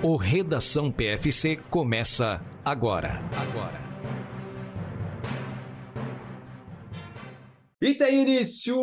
O Redação PFC começa agora. Agora. E tem início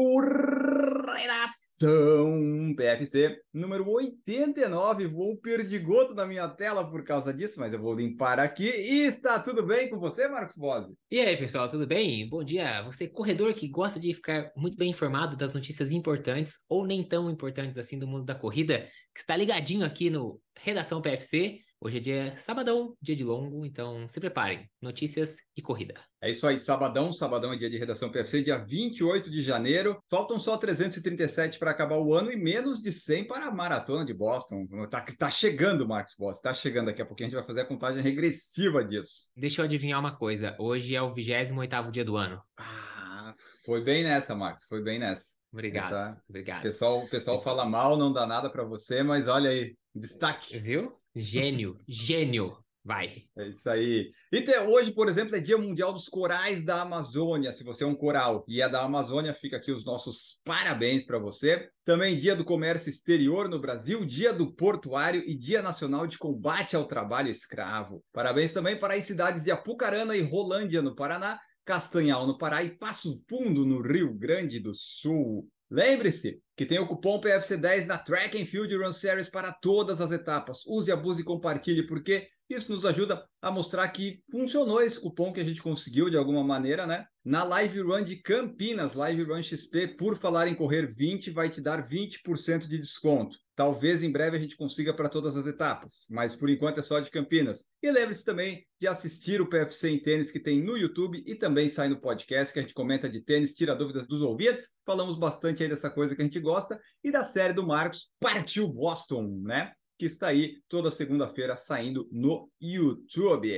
Redação PFC número 89. Vou perdigoto na minha tela por causa disso, mas eu vou limpar aqui. E está tudo bem com você, Marcos Bose? E aí, pessoal, tudo bem? Bom dia. Você, corredor que gosta de ficar muito bem informado das notícias importantes ou nem tão importantes assim do mundo da corrida, que está ligadinho aqui no Redação PFC. Hoje é dia sabadão, dia de longo, então se preparem. Notícias e corrida. É isso aí, sabadão, sabadão é dia de redação PFC, dia 28 de janeiro. Faltam só 337 para acabar o ano e menos de 100 para a maratona de Boston. Tá, tá chegando, Marcos Boston, tá chegando. Daqui a pouquinho a gente vai fazer a contagem regressiva disso. Deixa eu adivinhar uma coisa. Hoje é o 28 dia do ano. Ah, foi bem nessa, Marcos, foi bem nessa. Obrigado, Essa... obrigado. O pessoal, o pessoal fala mal, não dá nada para você, mas olha aí, destaque. Viu? Gênio, gênio. Vai. É isso aí. E te, hoje, por exemplo, é Dia Mundial dos Corais da Amazônia. Se você é um coral e é da Amazônia, fica aqui os nossos parabéns para você. Também Dia do Comércio Exterior no Brasil, Dia do Portuário e Dia Nacional de Combate ao Trabalho Escravo. Parabéns também para as cidades de Apucarana e Rolândia, no Paraná, Castanhal, no Pará e Passo Fundo, no Rio Grande do Sul. Lembre-se que tem o cupom PFC10 na Track and Field Run Series para todas as etapas. Use, abuse e compartilhe, porque isso nos ajuda a mostrar que funcionou esse cupom que a gente conseguiu de alguma maneira, né? Na Live Run de Campinas, Live Run XP, por falar em correr 20, vai te dar 20% de desconto. Talvez em breve a gente consiga para todas as etapas, mas por enquanto é só de Campinas. E lembre-se também de assistir o PFC em tênis que tem no YouTube e também sai no podcast que a gente comenta de tênis, tira dúvidas dos ouvintes. Falamos bastante aí dessa coisa que a gente gosta e da série do Marcos Partiu Boston, né? Que está aí toda segunda-feira saindo no YouTube.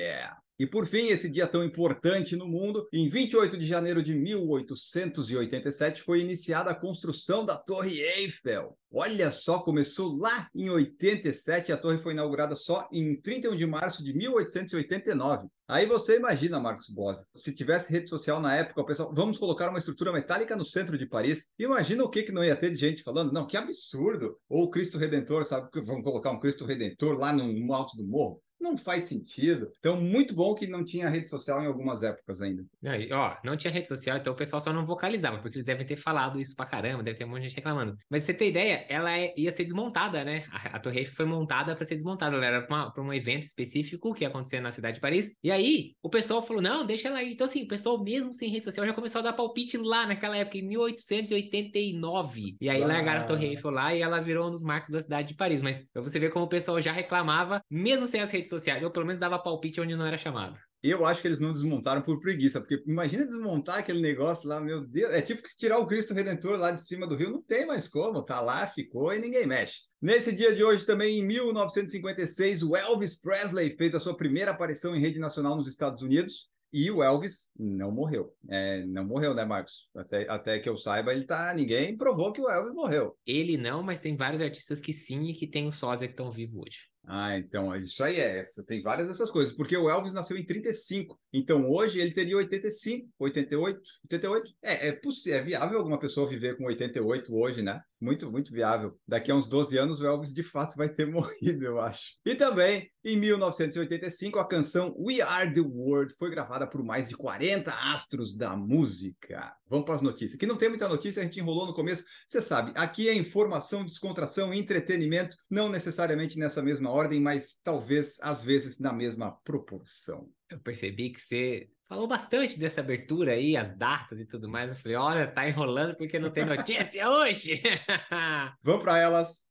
E por fim, esse dia tão importante no mundo, em 28 de janeiro de 1887 foi iniciada a construção da Torre Eiffel. Olha só, começou lá em 87 e a torre foi inaugurada só em 31 de março de 1889. Aí você imagina, Marcos Bosa, se tivesse rede social na época, o pessoal, vamos colocar uma estrutura metálica no centro de Paris. Imagina o que, que não ia ter de gente falando, não, que absurdo. Ou o Cristo Redentor, sabe? Vamos colocar um Cristo Redentor lá no alto do morro não faz sentido. Então, muito bom que não tinha rede social em algumas épocas ainda. Aí, ó, não tinha rede social, então o pessoal só não vocalizava, porque eles devem ter falado isso pra caramba, deve ter um monte de gente reclamando. Mas pra você ter ideia, ela é, ia ser desmontada, né? A, a Torre Eiffel foi montada para ser desmontada. Ela era para um evento específico que ia acontecer na cidade de Paris. E aí, o pessoal falou: não, deixa ela aí. Então, assim, o pessoal, mesmo sem rede social, já começou a dar palpite lá naquela época, em 1889. E aí ah. largaram a Torre Eiffel lá e ela virou um dos marcos da cidade de Paris. Mas pra você ver como o pessoal já reclamava, mesmo sem as redes sociais, ou pelo menos dava palpite onde não era chamado. Eu acho que eles não desmontaram por preguiça, porque imagina desmontar aquele negócio lá, meu Deus, é tipo que tirar o Cristo Redentor lá de cima do rio, não tem mais como, tá lá, ficou e ninguém mexe. Nesse dia de hoje, também em 1956, o Elvis Presley fez a sua primeira aparição em rede nacional nos Estados Unidos. E o Elvis não morreu. É, não morreu, né, Marcos? Até, até que eu saiba, ele tá. Ninguém provou que o Elvis morreu. Ele não, mas tem vários artistas que sim e que tem o sósia que estão vivos hoje. Ah, então isso aí é essa. Tem várias dessas coisas, porque o Elvis nasceu em 35. Então hoje ele teria 85, 88, 88. É, é possível, é viável alguma pessoa viver com 88 hoje, né? Muito, muito viável. Daqui a uns 12 anos o Elvis de fato vai ter morrido, eu acho. E também, em 1985, a canção We Are the World foi gravada por mais de 40 astros da música. Vamos para as notícias. Que não tem muita notícia, a gente enrolou no começo. Você sabe, aqui é informação, descontração e entretenimento, não necessariamente nessa mesma ordem, mas talvez às vezes na mesma proporção. Eu percebi que você falou bastante dessa abertura aí, as datas e tudo mais. Eu falei, olha, tá enrolando porque não tem notícia hoje. Vamos para elas.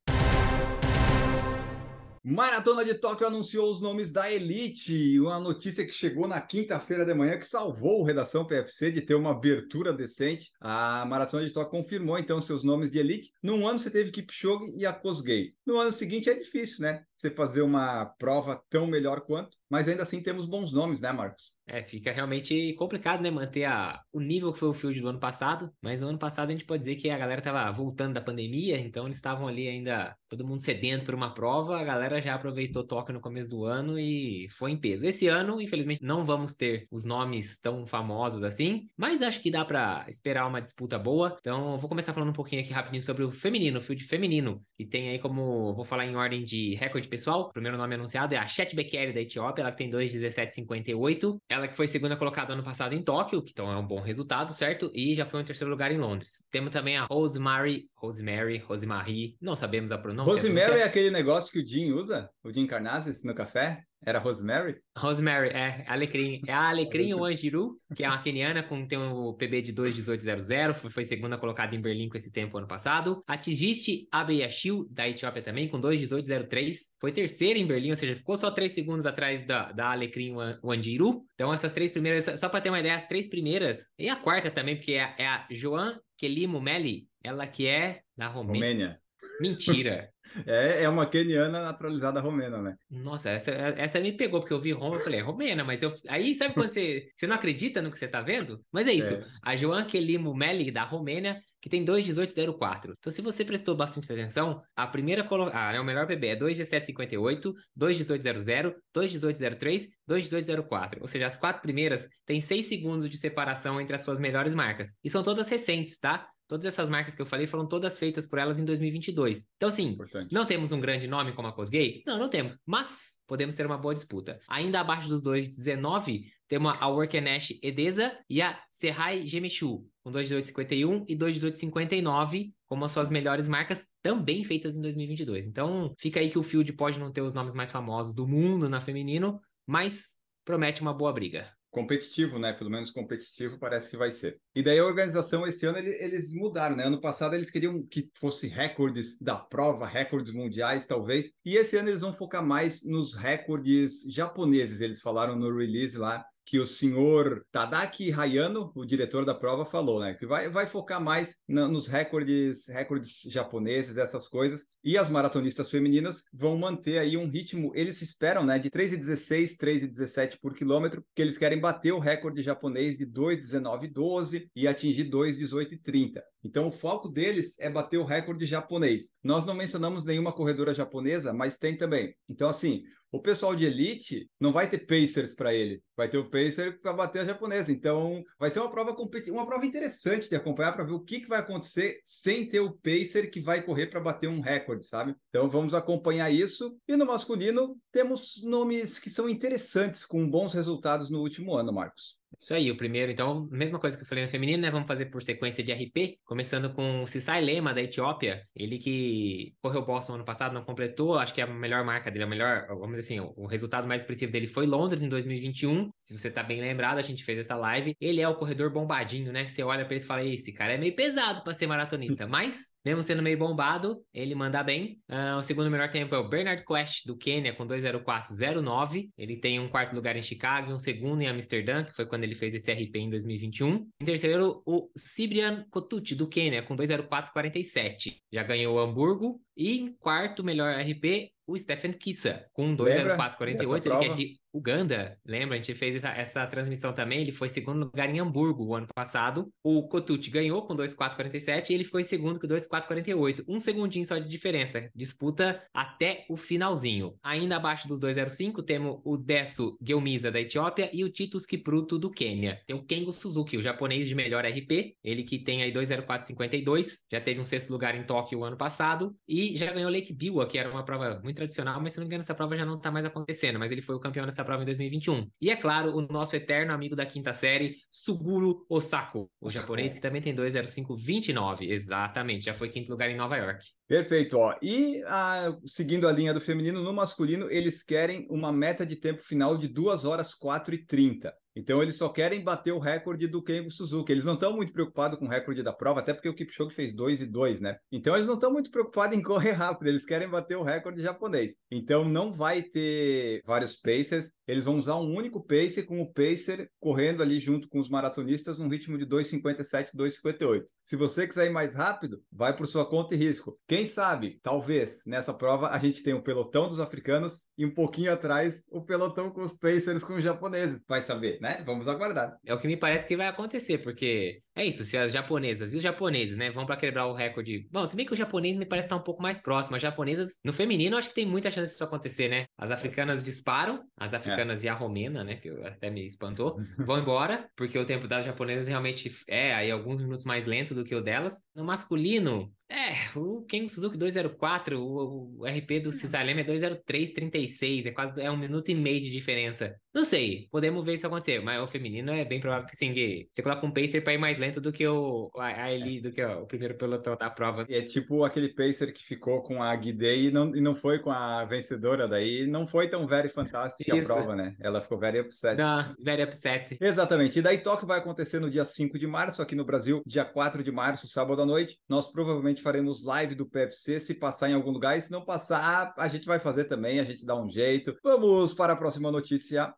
Maratona de Tóquio anunciou os nomes da elite. Uma notícia que chegou na quinta-feira de manhã que salvou o Redação PFC de ter uma abertura decente. A Maratona de Tóquio confirmou então seus nomes de elite. Num ano você teve Kipchoge e a Kosgei. No ano seguinte é difícil, né? Você fazer uma prova tão melhor quanto, mas ainda assim temos bons nomes, né, Marcos? É, fica realmente complicado, né? Manter a, o nível que foi o field do ano passado. Mas no ano passado a gente pode dizer que a galera tava voltando da pandemia, então eles estavam ali ainda, todo mundo sedento por uma prova. A galera já aproveitou Tóquio no começo do ano e foi em peso. Esse ano, infelizmente, não vamos ter os nomes tão famosos assim, mas acho que dá para esperar uma disputa boa. Então, vou começar falando um pouquinho aqui rapidinho sobre o feminino, o field feminino, que tem aí como, vou falar em ordem de recorde pessoal. O primeiro nome anunciado é a Chet Bekele da Etiópia, ela tem 2,1758. Ela que foi segunda colocada ano passado em Tóquio, que então é um bom resultado, certo? E já foi em terceiro lugar em Londres. Temos também a Rosemary, Rosemary, Rosemarie, não sabemos a pronúncia. Rosemary é aquele negócio que o Jim usa, o Jim Carnazes no café? Era Rosemary? Rosemary, é, alecrim. É a Alecrim Wanjiru, que é uma keniana com tem o PB de 2,1800, foi, foi segunda colocada em Berlim com esse tempo ano passado. A Tigiste Abeyashil, da Etiópia também, com 2,1803, foi terceira em Berlim, ou seja, ficou só três segundos atrás da, da Alecrim Wanjiru. Então essas três primeiras, só para ter uma ideia, as três primeiras, e a quarta também, porque é, é a Joan Kelimo Meli, ela que é da Romênia. Romênia. Mentira. É, é uma keniana naturalizada romena, né? Nossa, essa, essa me pegou, porque eu vi Roma e falei, é romena, mas eu. Aí sabe quando você, você não acredita no que você tá vendo? Mas é isso. É. A Joan Kelimo Meli, da Romênia, que tem 2,1804. Então, se você prestou bastante atenção, a primeira colocada, ah, é o melhor PB é 2,1758, 2,1800, 2,1803, 2,1804. Ou seja, as quatro primeiras têm 6 segundos de separação entre as suas melhores marcas. E são todas recentes, tá? Todas essas marcas que eu falei foram todas feitas por elas em 2022. Então, assim, Importante. não temos um grande nome como a Cosgay? Não, não temos. Mas podemos ter uma boa disputa. Ainda abaixo dos 2,19, temos a Workenesh Edesa e a Serrai Gemishu, com 2,1851 e 2,1859 como as suas melhores marcas, também feitas em 2022. Então, fica aí que o Field pode não ter os nomes mais famosos do mundo na feminino, mas promete uma boa briga competitivo, né? Pelo menos competitivo parece que vai ser. E daí a organização esse ano eles, mudaram, né? Ano passado eles queriam que fosse recordes da prova, recordes mundiais talvez, e esse ano eles vão focar mais nos recordes japoneses. Eles falaram no release lá que o senhor Tadaki Hayano, o diretor da prova, falou, né? Que vai, vai focar mais na, nos recordes, recordes japoneses, essas coisas. E as maratonistas femininas vão manter aí um ritmo, eles esperam, né? De 3,16, 3,17 por quilômetro, que eles querem bater o recorde japonês de 2,19,12 e atingir 2,18,30. Então, o foco deles é bater o recorde japonês. Nós não mencionamos nenhuma corredora japonesa, mas tem também. Então, assim, o pessoal de elite não vai ter pacers para ele, vai ter o pacer para bater a japonesa. Então, vai ser uma prova uma prova interessante de acompanhar para ver o que, que vai acontecer sem ter o pacer que vai correr para bater um recorde, sabe? Então, vamos acompanhar isso. E no masculino, temos nomes que são interessantes, com bons resultados no último ano, Marcos. Isso aí, o primeiro, então, mesma coisa que eu falei no feminino, né? Vamos fazer por sequência de RP, começando com o Sisai Lema, da Etiópia. Ele que correu Boston ano passado, não completou, acho que é a melhor marca dele, a melhor, vamos dizer assim, o resultado mais expressivo dele foi Londres em 2021. Se você tá bem lembrado, a gente fez essa live. Ele é o corredor bombadinho, né? Você olha para ele e fala, esse cara é meio pesado para ser maratonista, mas, mesmo sendo meio bombado, ele manda bem. Uh, o segundo melhor tempo é o Bernard Quest, do Quênia, com 20409. Ele tem um quarto lugar em Chicago e um segundo em Amsterdã, que foi quando ele fez esse RP em 2021. Em terceiro, o Cibrian Kotucci, do Quênia, com 204,47. Já ganhou o Hamburgo. E em quarto melhor RP, o Stephen Kissa, com 204,48. Ele que é de Uganda, lembra? A gente fez essa, essa, transmissão também. Ele foi segundo lugar em Hamburgo o ano passado. O Kotucci ganhou com 2,447 e ele ficou em segundo com 2,448. Um segundinho só de diferença. Disputa até o finalzinho. Ainda abaixo dos 2,05 temos o Desso Gelmiza da Etiópia e o Titus Kipruto do Quênia. Tem o Kengo Suzuki, o japonês de melhor RP. Ele que tem aí 2,0452. Já teve um sexto lugar em Tóquio o ano passado. E já ganhou Lake Biwa, que era uma prova muito tradicional, mas se não me engano essa prova já não tá mais acontecendo. Mas ele foi o campeão dessa prova em 2021. E é claro, o nosso eterno amigo da quinta série, Suguru Osako, o japonês que também tem 20529. Exatamente, já foi quinto lugar em Nova York. Perfeito, ó. E ah, seguindo a linha do feminino, no masculino, eles querem uma meta de tempo final de 2 horas 4 e 30. Então eles só querem bater o recorde do Kengo Suzuki. Eles não estão muito preocupados com o recorde da prova, até porque o Kipchoge fez 2 e 2, né? Então eles não estão muito preocupados em correr rápido, eles querem bater o recorde japonês. Então não vai ter vários pacers, eles vão usar um único pacer, com o pacer correndo ali junto com os maratonistas num ritmo de 2,57, 2,58. Se você quiser ir mais rápido, vai por sua conta e risco. Quem sabe, talvez, nessa prova a gente tenha o pelotão dos africanos e um pouquinho atrás o pelotão com os pacers com os japoneses. Vai saber, né? Vamos aguardar. É o que me parece que vai acontecer, porque é isso, se as japonesas e os japoneses, né, vão para quebrar o recorde. Bom, se bem que o japonês me parece estar um pouco mais próximo. As japonesas, no feminino, acho que tem muita chance disso acontecer, né? As africanas disparam, as africanas é. e a romena, né, que até me espantou, vão embora, porque o tempo das japonesas realmente é aí alguns minutos mais lento do que o delas. No masculino, é, o Ken Suzuki 204, o, o RP do Cisalem é 20336, é quase é um minuto e meio de diferença. Não sei, podemos ver isso acontecer, mas o feminino é bem provável que sim, que você coloca um pacer para ir mais lento do que o a, Eli, do que ó, o primeiro pelotão da prova. É tipo aquele pacer que ficou com a Guidei e não, e não foi com a vencedora, daí não foi tão very fantástica isso. a prova, né? Ela ficou very upset. Não, very upset. Exatamente, e daí Tóquio vai acontecer no dia 5 de março, aqui no Brasil, dia 4 de março, sábado à noite. Nós provavelmente provavelmente faremos live do PFC se passar em algum lugar. E se não passar, a gente vai fazer também, a gente dá um jeito. Vamos para a próxima notícia.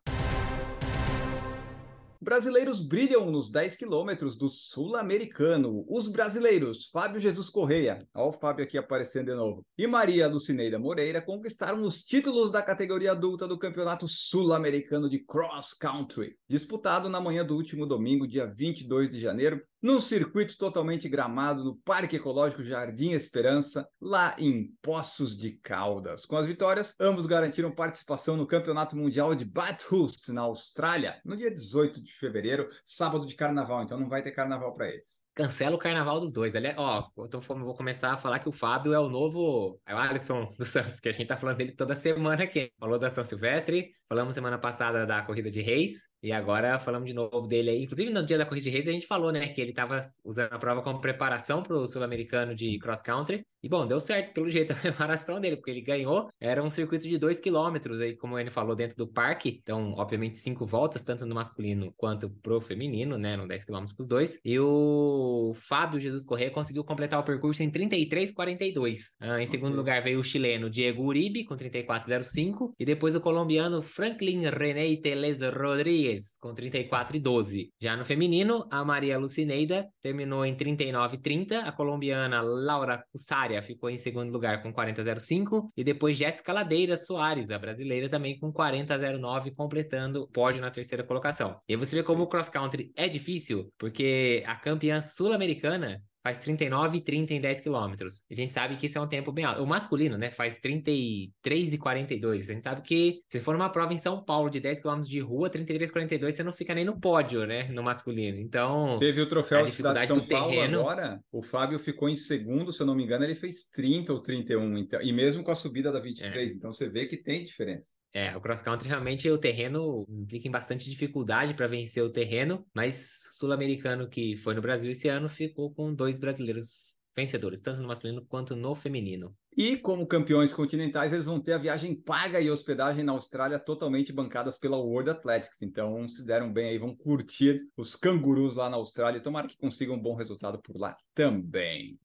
Brasileiros brilham nos 10 quilômetros do Sul-Americano. Os brasileiros Fábio Jesus Correia, olha o Fábio aqui aparecendo de novo, e Maria Lucineida Moreira conquistaram os títulos da categoria adulta do Campeonato Sul-Americano de Cross Country, disputado na manhã do último domingo, dia 22 de janeiro, num circuito totalmente gramado no Parque Ecológico Jardim Esperança, lá em Poços de Caldas. Com as vitórias, ambos garantiram participação no Campeonato Mundial de Bathurst, na Austrália, no dia 18 de fevereiro, sábado de carnaval, então não vai ter carnaval para eles. Cancela o carnaval dos dois. Aliás, ó, então vou começar a falar que o Fábio é o novo. É o Alisson do Santos, que a gente tá falando dele toda semana aqui. Falou da São Silvestre, falamos semana passada da corrida de Reis, e agora falamos de novo dele aí. Inclusive, no dia da corrida de Reis, a gente falou, né, que ele tava usando a prova como preparação pro Sul-Americano de cross country. E bom, deu certo pelo jeito a preparação dele, porque ele ganhou. Era um circuito de 2 km aí, como ele falou, dentro do parque. Então, obviamente, cinco voltas, tanto no masculino quanto pro feminino, né? No 10 km pros dois. E o o Fábio Jesus Corrêa conseguiu completar o percurso em 33,42. Ah, em segundo lugar veio o chileno Diego Uribe com 34,05 e depois o colombiano Franklin René Teles Rodrigues com 34,12. Já no feminino, a Maria Lucineida terminou em 39,30, a colombiana Laura Cussaria ficou em segundo lugar com 40,05 e depois Jéssica Ladeira Soares, a brasileira também com 40,09, completando o pódio na terceira colocação. E você vê como o cross country é difícil, porque a campeã sul-americana faz 39 e 30 em 10 quilômetros. A gente sabe que isso é um tempo bem alto. O masculino, né, faz 33 e 42. A gente sabe que se for uma prova em São Paulo de 10 quilômetros de rua, 33 e 42, você não fica nem no pódio, né, no masculino. Então, teve o troféu de cidade de São Paulo terreno... agora. O Fábio ficou em segundo, se eu não me engano, ele fez 30 ou 31, então, e mesmo com a subida da 23, é. então você vê que tem diferença. É, o cross country realmente o terreno implica em bastante dificuldade para vencer o terreno, mas sul-americano que foi no Brasil esse ano ficou com dois brasileiros vencedores, tanto no masculino quanto no feminino. E como campeões continentais, eles vão ter a viagem paga e hospedagem na Austrália totalmente bancadas pela World Athletics. Então, se deram bem aí, vão curtir os cangurus lá na Austrália. Tomara que consigam um bom resultado por lá também.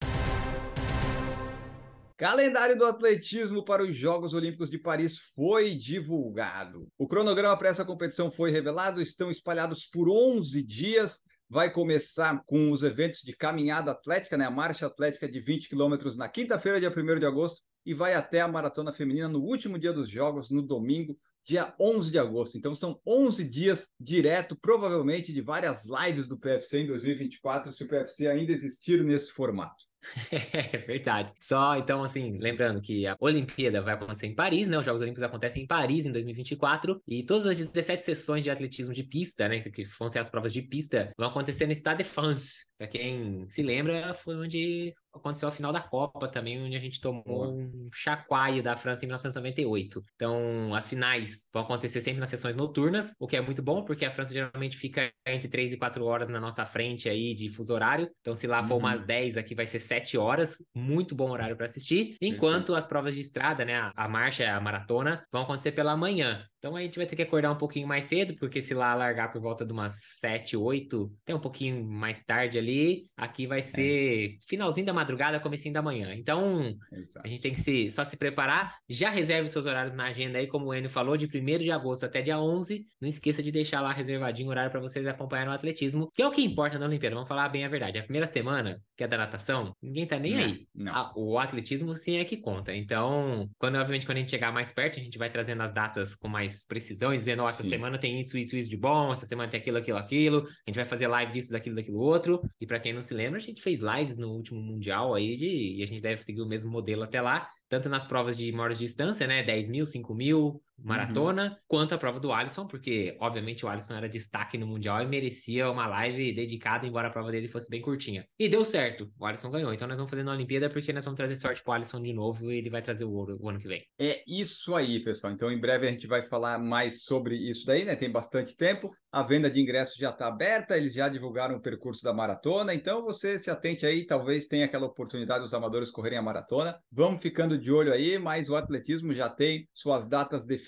Calendário do atletismo para os Jogos Olímpicos de Paris foi divulgado. O cronograma para essa competição foi revelado, estão espalhados por 11 dias. Vai começar com os eventos de caminhada atlética, né? a marcha atlética de 20 quilômetros na quinta-feira, dia 1 de agosto, e vai até a maratona feminina no último dia dos Jogos, no domingo, dia 11 de agosto. Então são 11 dias direto, provavelmente de várias lives do PFC em 2024, se o PFC ainda existir nesse formato. É verdade. Só então, assim, lembrando que a Olimpíada vai acontecer em Paris, né? Os Jogos Olímpicos acontecem em Paris em 2024 e todas as 17 sessões de atletismo de pista, né? Que vão ser as provas de pista, vão acontecer no Stade de France. Pra quem se lembra, foi onde aconteceu a final da Copa também, onde a gente tomou um chacoalho da França em 1998. Então, as finais vão acontecer sempre nas sessões noturnas, o que é muito bom, porque a França geralmente fica entre 3 e 4 horas na nossa frente aí de fuso horário. Então, se lá for uhum. umas 10, aqui vai ser 7 horas, muito bom horário para assistir. Enquanto as provas de estrada, né, a, a marcha, a maratona, vão acontecer pela manhã. Então a gente vai ter que acordar um pouquinho mais cedo, porque se lá largar por volta de umas 7, 8, tem um pouquinho mais tarde ali, aqui vai ser é. finalzinho da madrugada, comecinho da manhã. Então, Exato. a gente tem que se, só se preparar, já reserve seus horários na agenda aí, como o Enio falou, de 1 de agosto até dia 11. Não esqueça de deixar lá reservadinho o horário para vocês acompanharem o atletismo, que é o que importa na Olimpíada. Vamos falar bem a verdade. A primeira semana, que é da natação, ninguém tá nem não, aí. Não. A, o atletismo sim é que conta. Então, quando obviamente quando a gente chegar mais perto, a gente vai trazendo as datas com mais precisão e dizendo, ó, oh, essa semana tem isso, isso, isso de bom, essa semana tem aquilo, aquilo, aquilo. A gente vai fazer live disso, daquilo, daquilo outro. E para quem não se lembra, a gente fez lives no último mundial aí de, e a gente deve seguir o mesmo modelo até lá tanto nas provas de maior distância, né, 10 mil, 5 mil, maratona, uhum. quanto a prova do Alisson, porque obviamente o Alisson era destaque no Mundial e merecia uma live dedicada, embora a prova dele fosse bem curtinha. E deu certo, o Alisson ganhou, então nós vamos fazer na Olimpíada porque nós vamos trazer sorte pro Alisson de novo e ele vai trazer o ouro o ano que vem. É isso aí, pessoal. Então em breve a gente vai falar mais sobre isso daí, né? Tem bastante tempo. A venda de ingressos já está aberta, eles já divulgaram o percurso da maratona, então você se atente aí, talvez tenha aquela oportunidade dos amadores correrem a maratona. Vamos ficando de olho aí, mas o atletismo já tem suas datas definidas.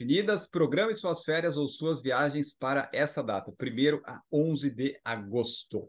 Programe suas férias ou suas viagens para essa data, 1 a 11 de agosto.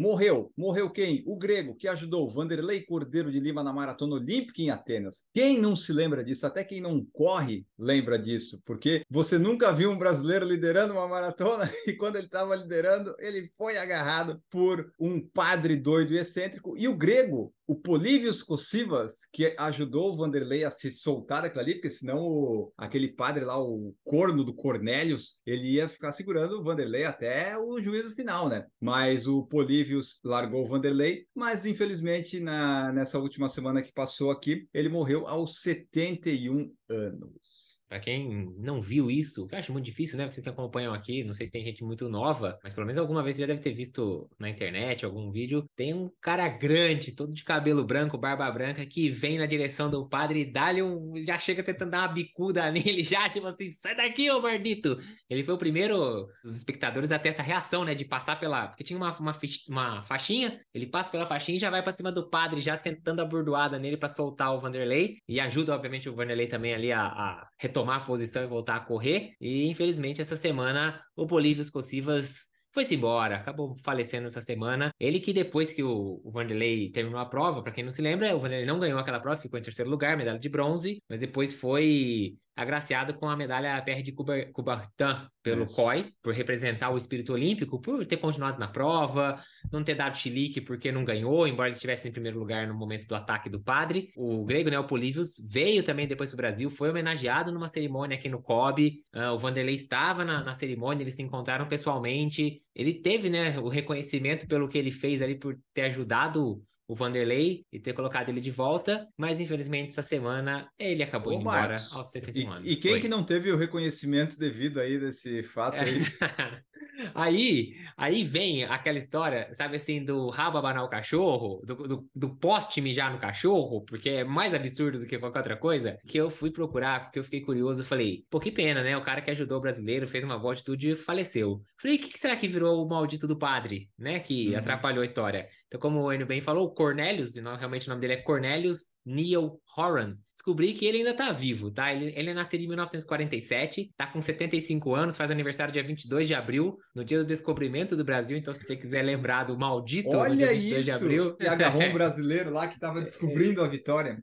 Morreu. Morreu quem? O grego que ajudou Vanderlei Cordeiro de Lima na maratona olímpica em Atenas. Quem não se lembra disso? Até quem não corre lembra disso, porque você nunca viu um brasileiro liderando uma maratona e quando ele estava liderando, ele foi agarrado por um padre doido e excêntrico. E o grego o Polívios Cossivas, que ajudou o Vanderlei a se soltar daquilo ali, porque senão o, aquele padre lá, o corno do Cornélios, ele ia ficar segurando o Vanderlei até o juízo final, né? Mas o Polívios largou o Vanderlei, mas infelizmente na, nessa última semana que passou aqui, ele morreu aos 71 anos. Para quem não viu isso, que eu acho muito difícil, né? Vocês que acompanham aqui, não sei se tem gente muito nova, mas pelo menos alguma vez já deve ter visto na internet algum vídeo. Tem um cara grande, todo de cabelo branco, barba branca, que vem na direção do padre e dá-lhe um. Já chega tentando dar uma bicuda nele, já, tipo assim, sai daqui, ô maldito! Ele foi o primeiro dos espectadores a ter essa reação, né? De passar pela. Porque tinha uma, uma, uma faixinha, ele passa pela faixinha e já vai para cima do padre, já sentando a bordoada nele para soltar o Vanderlei. E ajuda, obviamente, o Vanderlei também ali a, a retomar tomar a posição e voltar a correr. E infelizmente essa semana o Bolívia Cossivas foi-se embora, acabou falecendo essa semana. Ele que depois que o, o Vanderlei terminou a prova, para quem não se lembra, o Vanderlei não ganhou aquela prova, ficou em terceiro lugar, medalha de bronze, mas depois foi agraciado com a medalha PR de Coubertin pelo Isso. COI, por representar o espírito olímpico, por ter continuado na prova, não ter dado chilique porque não ganhou, embora ele estivesse em primeiro lugar no momento do ataque do padre. O grego Neopolivius veio também depois para o Brasil, foi homenageado numa cerimônia aqui no COB. Uh, o Vanderlei estava na, na, cerimônia, eles se encontraram pessoalmente. Ele teve né, o reconhecimento pelo que ele fez ali, por ter ajudado o Vanderlei e ter colocado ele de volta, mas infelizmente essa semana ele acabou Ô, indo embora aos 71 e, anos. E quem Foi. que não teve o reconhecimento devido aí desse fato aí? aí, aí vem aquela história, sabe assim, do rabo abanar o cachorro, do, do, do poste mijar no cachorro, porque é mais absurdo do que qualquer outra coisa, que eu fui procurar, porque eu fiquei curioso, falei, pô, que pena, né? O cara que ajudou o brasileiro, fez uma boa atitude e faleceu. Falei, o que, que, será que virou o maldito do padre, né? Que uhum. atrapalhou a história. Então, como o Enio bem falou, Cornelius, e realmente o nome dele é Cornelius Neil Horan, descobri que ele ainda tá vivo, tá? Ele, ele é nascido em 1947, tá com 75 anos, faz aniversário dia 22 de abril, no dia do descobrimento do Brasil. Então, se você quiser lembrar do maldito Olha dia 22 isso! de abril. E agarrou um brasileiro lá que tava descobrindo a vitória.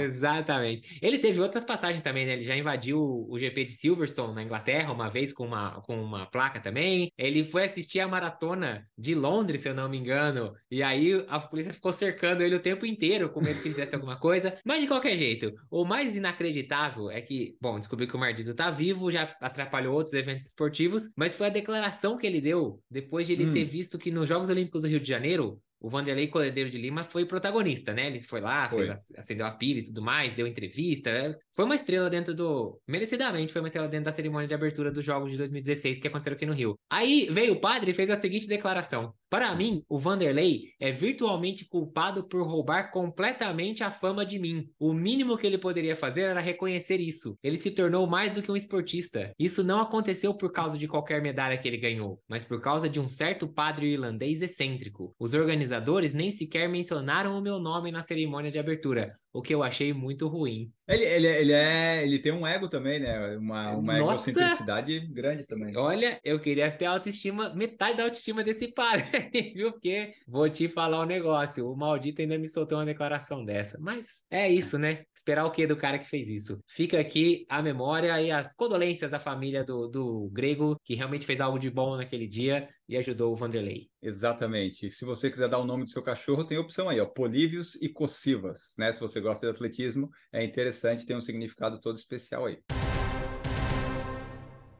Exatamente. Ele teve outras passagens também, né? Ele já invadiu o GP de Silverstone na Inglaterra, uma vez com uma, com uma placa também. Ele foi assistir a maratona de Londres, se eu não me engano, e aí a polícia ficou cercando ele o tempo inteiro, com medo que ele fizesse alguma coisa. Mas de qualquer jeito, o mais inacreditável é que, bom, descobri que o Mardito tá vivo, já atrapalhou outros eventos esportivos, mas foi a declaração que ele deu depois de ele hum. ter visto que nos Jogos Olímpicos do Rio de Janeiro, o Vanderlei Cordeiro de Lima foi protagonista, né? Ele foi lá, foi. Fez, acendeu a pilha e tudo mais, deu entrevista. Foi uma estrela dentro do. Merecidamente, foi uma estrela dentro da cerimônia de abertura dos Jogos de 2016 que aconteceram aqui no Rio. Aí veio o padre e fez a seguinte declaração: Para mim, o Vanderlei é virtualmente culpado por roubar completamente a fama de mim. O mínimo que ele poderia fazer era reconhecer isso. Ele se tornou mais do que um esportista. Isso não aconteceu por causa de qualquer medalha que ele ganhou, mas por causa de um certo padre irlandês excêntrico. Os organizadores nem sequer mencionaram o meu nome na cerimônia de abertura. O que eu achei muito ruim. Ele, ele, ele, é, ele tem um ego também, né? Uma, uma Nossa! egocentricidade grande também. Olha, eu queria ter autoestima, metade da autoestima desse padre, viu? Porque vou te falar um negócio, o maldito ainda me soltou uma declaração dessa. Mas é isso, né? Esperar o que do cara que fez isso? Fica aqui a memória e as condolências à família do, do grego, que realmente fez algo de bom naquele dia e ajudou o Vanderlei. Exatamente. Se você quiser dar o nome do seu cachorro, tem opção aí, ó, Polívios e Cossivas, né? Se você gosta de atletismo, é interessante, tem um significado todo especial aí.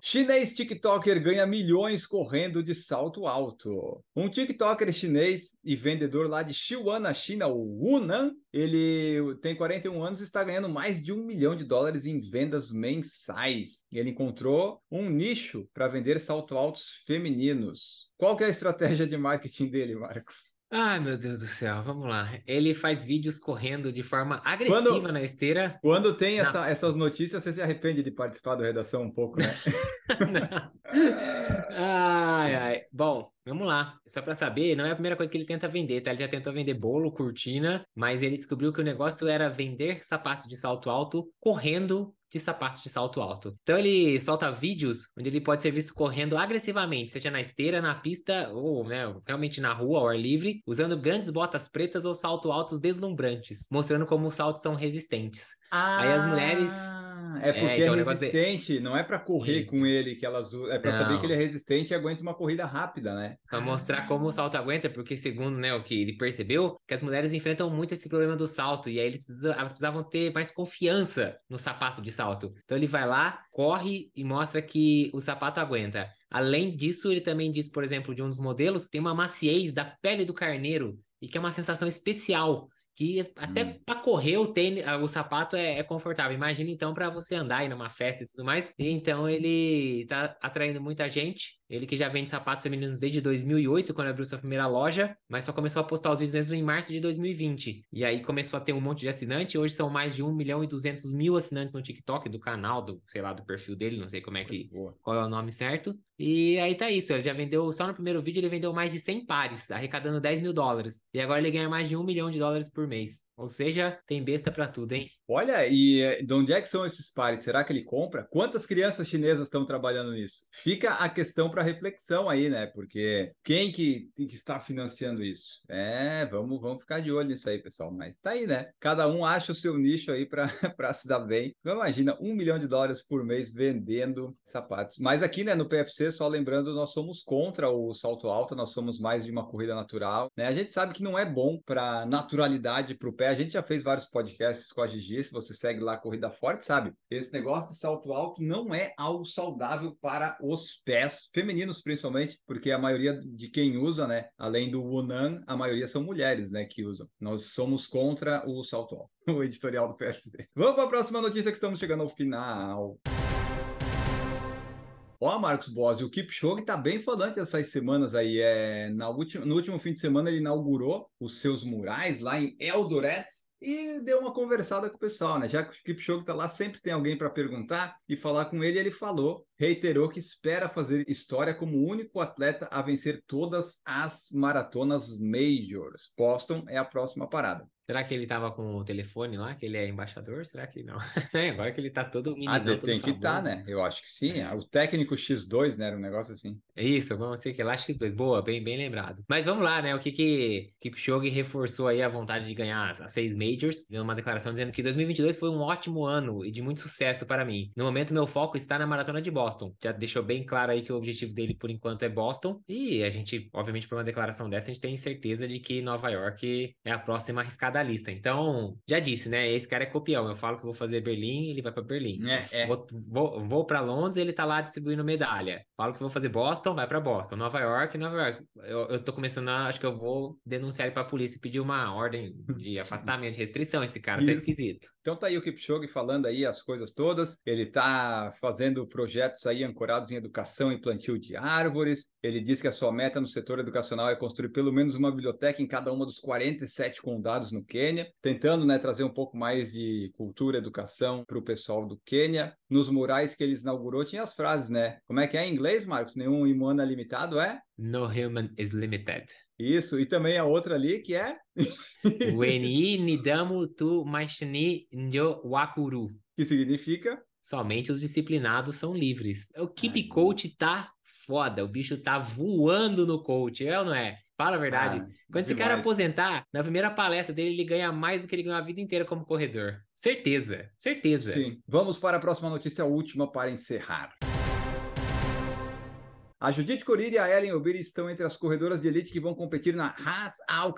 Chinês TikToker ganha milhões correndo de salto alto. Um TikToker chinês e vendedor lá de Xi'an, na China, o Wunan, ele tem 41 anos e está ganhando mais de um milhão de dólares em vendas mensais. Ele encontrou um nicho para vender salto altos femininos. Qual é a estratégia de marketing dele, Marcos? Ai, meu Deus do céu, vamos lá. Ele faz vídeos correndo de forma agressiva quando, na esteira. Quando tem essa, essas notícias, você se arrepende de participar da redação um pouco, né? ai, ai. Bom, vamos lá. Só para saber, não é a primeira coisa que ele tenta vender, tá? Ele já tentou vender bolo, cortina, mas ele descobriu que o negócio era vender sapatos de salto alto correndo de sapatos de salto alto. Então ele solta vídeos onde ele pode ser visto correndo agressivamente, seja na esteira, na pista ou né, realmente na rua, ao ar livre, usando grandes botas pretas ou salto altos deslumbrantes, mostrando como os saltos são resistentes. Ah, Aí as mulheres. É, é porque é, então, é resistente, de... não é para correr Isso. com ele que elas é para saber que ele é resistente e aguenta uma corrida rápida, né? Para mostrar como o salto aguenta, porque segundo né, o que ele percebeu, que as mulheres enfrentam muito esse problema do salto e aí eles precisam, elas precisavam ter mais confiança no sapato de salto. Então ele vai lá, corre e mostra que o sapato aguenta. Além disso, ele também diz, por exemplo, de um dos modelos, tem uma maciez da pele do carneiro e que é uma sensação especial que até hum. para correr o tênis, o sapato é, é confortável. Imagina então para você andar aí numa festa e tudo mais. E então ele tá atraindo muita gente. Ele que já vende sapatos femininos desde 2008, quando abriu sua primeira loja, mas só começou a postar os vídeos mesmo em março de 2020. E aí começou a ter um monte de assinante. Hoje são mais de 1 milhão e 200 mil assinantes no TikTok do canal, do, sei lá, do perfil dele, não sei como é que, qual é o nome certo. E aí tá isso, ele já vendeu, só no primeiro vídeo ele vendeu mais de 100 pares, arrecadando 10 mil dólares. E agora ele ganha mais de 1 milhão de dólares por mês. Ou seja, tem besta para tudo, hein? Olha, e eh, de onde é que são esses pares? Será que ele compra? Quantas crianças chinesas estão trabalhando nisso? Fica a questão para reflexão aí, né? Porque quem que, que, está financiando isso? É, vamos, vamos ficar de olho nisso aí, pessoal. Mas tá aí, né? Cada um acha o seu nicho aí para se dar bem. Então, imagina, um milhão de dólares por mês vendendo sapatos. Mas aqui, né, no PFC, só lembrando, nós somos contra o salto alto, nós somos mais de uma corrida natural. Né? A gente sabe que não é bom para naturalidade para o pé. A gente já fez vários podcasts com a Gigi se você segue lá Corrida Forte, sabe? Esse negócio de salto alto não é algo saudável para os pés femininos, principalmente, porque a maioria de quem usa, né, além do Wunan, a maioria são mulheres, né, que usam. Nós somos contra o salto alto, o editorial do PFC. Vamos para a próxima notícia que estamos chegando ao final. Ó, Marcos Bossi, o Kipchoge tá bem falante essas semanas aí. É, na última, no último fim de semana ele inaugurou os seus murais lá em Eldoret, e deu uma conversada com o pessoal, né? Já que o Kipchoge tá lá, sempre tem alguém para perguntar e falar com ele. Ele falou, reiterou que espera fazer história como o único atleta a vencer todas as maratonas majors. Boston é a próxima parada. Será que ele tava com o telefone lá, que ele é embaixador? Será que não? É, agora que ele tá todo menino, Ah, tem que estar, tá, né? Eu acho que sim. É. O técnico X2, né? Era um negócio assim. Isso, vamos ser que lá X2. Boa, bem, bem lembrado. Mas vamos lá, né? O que que Kipchoge reforçou aí a vontade de ganhar as seis majors. Deu uma declaração dizendo que 2022 foi um ótimo ano e de muito sucesso para mim. No momento, meu foco está na maratona de Boston. Já deixou bem claro aí que o objetivo dele, por enquanto, é Boston. E a gente, obviamente, por uma declaração dessa, a gente tem certeza de que Nova York é a próxima arriscada da lista. Então, já disse, né? Esse cara é copião. Eu falo que vou fazer Berlim, ele vai para Berlim. É, é. Vou, vou, vou para Londres, ele tá lá distribuindo medalha. Falo que vou fazer Boston, vai para Boston. Nova York, Nova York. Eu, eu tô começando a, acho que eu vou denunciar ele pra polícia e pedir uma ordem de afastamento, de restrição. Esse cara tá Isso. tá esquisito. Então tá aí o Kipchoge falando aí as coisas todas. Ele tá fazendo projetos aí ancorados em educação e plantio de árvores. Ele diz que a sua meta no setor educacional é construir pelo menos uma biblioteca em cada uma dos 47 condados no Quênia tentando né, trazer um pouco mais de cultura, educação para o pessoal do Quênia. Nos murais que eles inaugurou, tinha as frases, né? Como é que é em inglês, Marcos? Nenhum humano é limitado, é? No human is limited. Isso, e também a outra ali que é. Weni Nidamu Tu Mashini Nyo Wakuru. Que significa? Somente os disciplinados são livres. O Keep Coach tá foda, o bicho tá voando no coach, é ou não é? Fala a verdade. Ah, Quando demais. esse cara aposentar, na primeira palestra dele, ele ganha mais do que ele ganhou a vida inteira como corredor. Certeza, certeza. Sim. Vamos para a próxima notícia, a última para encerrar. A Judith Corir e a Ellen Obiri estão entre as corredoras de elite que vão competir na Ras Al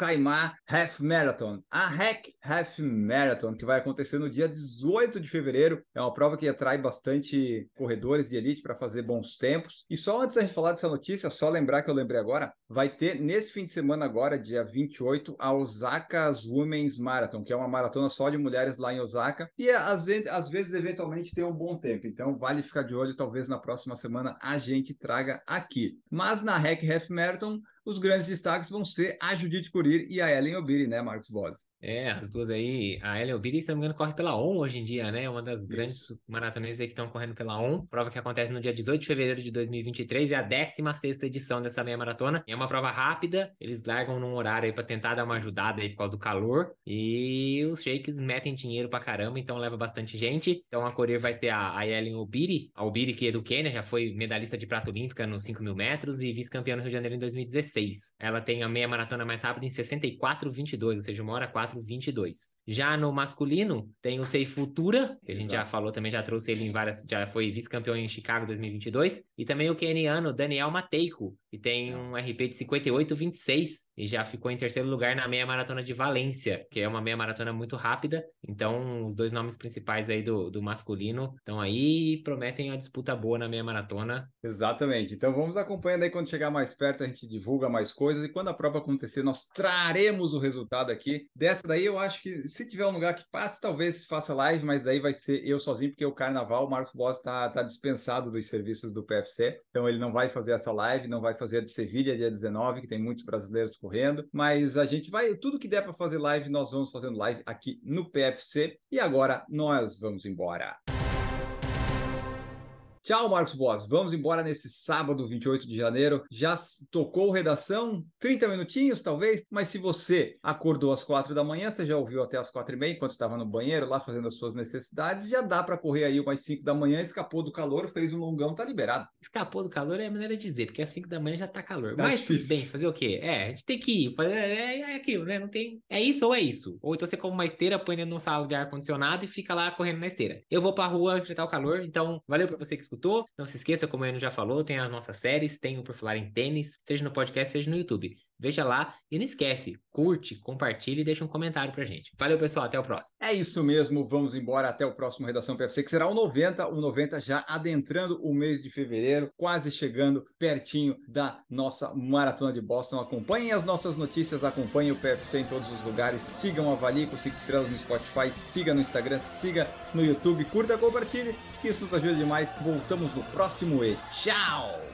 Half Marathon. A Hack Half Marathon, que vai acontecer no dia 18 de fevereiro, é uma prova que atrai bastante corredores de elite para fazer bons tempos. E só antes de falar dessa notícia, só lembrar que eu lembrei agora, vai ter nesse fim de semana agora, dia 28, a Osaka's Women's Marathon, que é uma maratona só de mulheres lá em Osaka. E às vezes, às vezes eventualmente, tem um bom tempo. Então vale ficar de olho, talvez na próxima semana a gente traga aqui. Mas na Hack Half Marathon, os grandes destaques vão ser a Judith Curir e a Ellen Obiri, né, Marcos Bosi? É, as duas aí. A Ellen Obiri, se não me engano, corre pela ON hoje em dia, né? Uma das Isso. grandes maratonistas aí que estão correndo pela ON. Prova que acontece no dia 18 de fevereiro de 2023. É a 16 edição dessa meia maratona. É uma prova rápida. Eles largam num horário aí para tentar dar uma ajudada aí por causa do calor. E os shakes metem dinheiro pra caramba, então leva bastante gente. Então a Corir vai ter a, a Ellen Obiri. A Obiri, que é do Quênia, já foi medalhista de prata olímpica nos 5 mil metros e vice-campeã no Rio de Janeiro em 2016. Ela tem a meia maratona mais rápida em 64,22, ou seja, uma hora 4,22. Já no masculino, tem o Sei Futura, que a gente Exato. já falou também, já trouxe ele em várias, já foi vice-campeão em Chicago 2022, e também o keniano Daniel Mateiko, que tem um RP de 58,26 e já ficou em terceiro lugar na meia maratona de Valência, que é uma meia maratona muito rápida. Então, os dois nomes principais aí do, do masculino estão aí e prometem a disputa boa na meia maratona. Exatamente. Então, vamos acompanhando aí quando chegar mais perto, a gente divulga mais coisas e quando a prova acontecer, nós traremos o resultado aqui. Dessa daí, eu acho que se tiver um lugar que passe, talvez faça live, mas daí vai ser eu sozinho, porque o carnaval, o Marcos Boss está tá dispensado dos serviços do PFC, então ele não vai fazer essa live, não vai fazer a de Sevilha dia 19, que tem muitos brasileiros correndo, mas a gente vai, tudo que der para fazer live, nós vamos fazendo live aqui no PFC. E agora nós vamos embora. Tchau, Marcos Boas. Vamos embora nesse sábado, 28 de janeiro. Já tocou redação? 30 minutinhos, talvez? Mas se você acordou às 4 da manhã, você já ouviu até às 4 e meia, enquanto estava no banheiro, lá fazendo as suas necessidades, já dá para correr aí umas 5 da manhã, escapou do calor, fez um longão, tá liberado. Escapou do calor é a maneira de dizer, porque às 5 da manhã já tá calor. Tá Mas difícil. bem, fazer o quê? É, a gente tem que ir. Fazer, é, é aquilo, né? Não tem. É isso ou é isso. Ou então você come uma esteira, põe dentro de um sala de ar-condicionado e fica lá correndo na esteira. Eu vou pra rua enfrentar o calor, então valeu pra você que escutou. Não se esqueça, como o Eno já falou, tem as nossas séries, tem o Por Falar em Tênis, seja no podcast, seja no YouTube. Veja lá e não esquece, curte, compartilhe e deixa um comentário pra gente. Valeu, pessoal, até o próximo. É isso mesmo, vamos embora até o próximo Redação PFC, que será o 90, o 90 já adentrando o mês de fevereiro, quase chegando pertinho da nossa Maratona de Boston. Acompanhem as nossas notícias, acompanhem o PFC em todos os lugares, sigam a Avalie com 5 estrelas no Spotify, siga no Instagram, siga no YouTube, curta, compartilhe, que isso nos ajuda demais. Voltamos no próximo e tchau!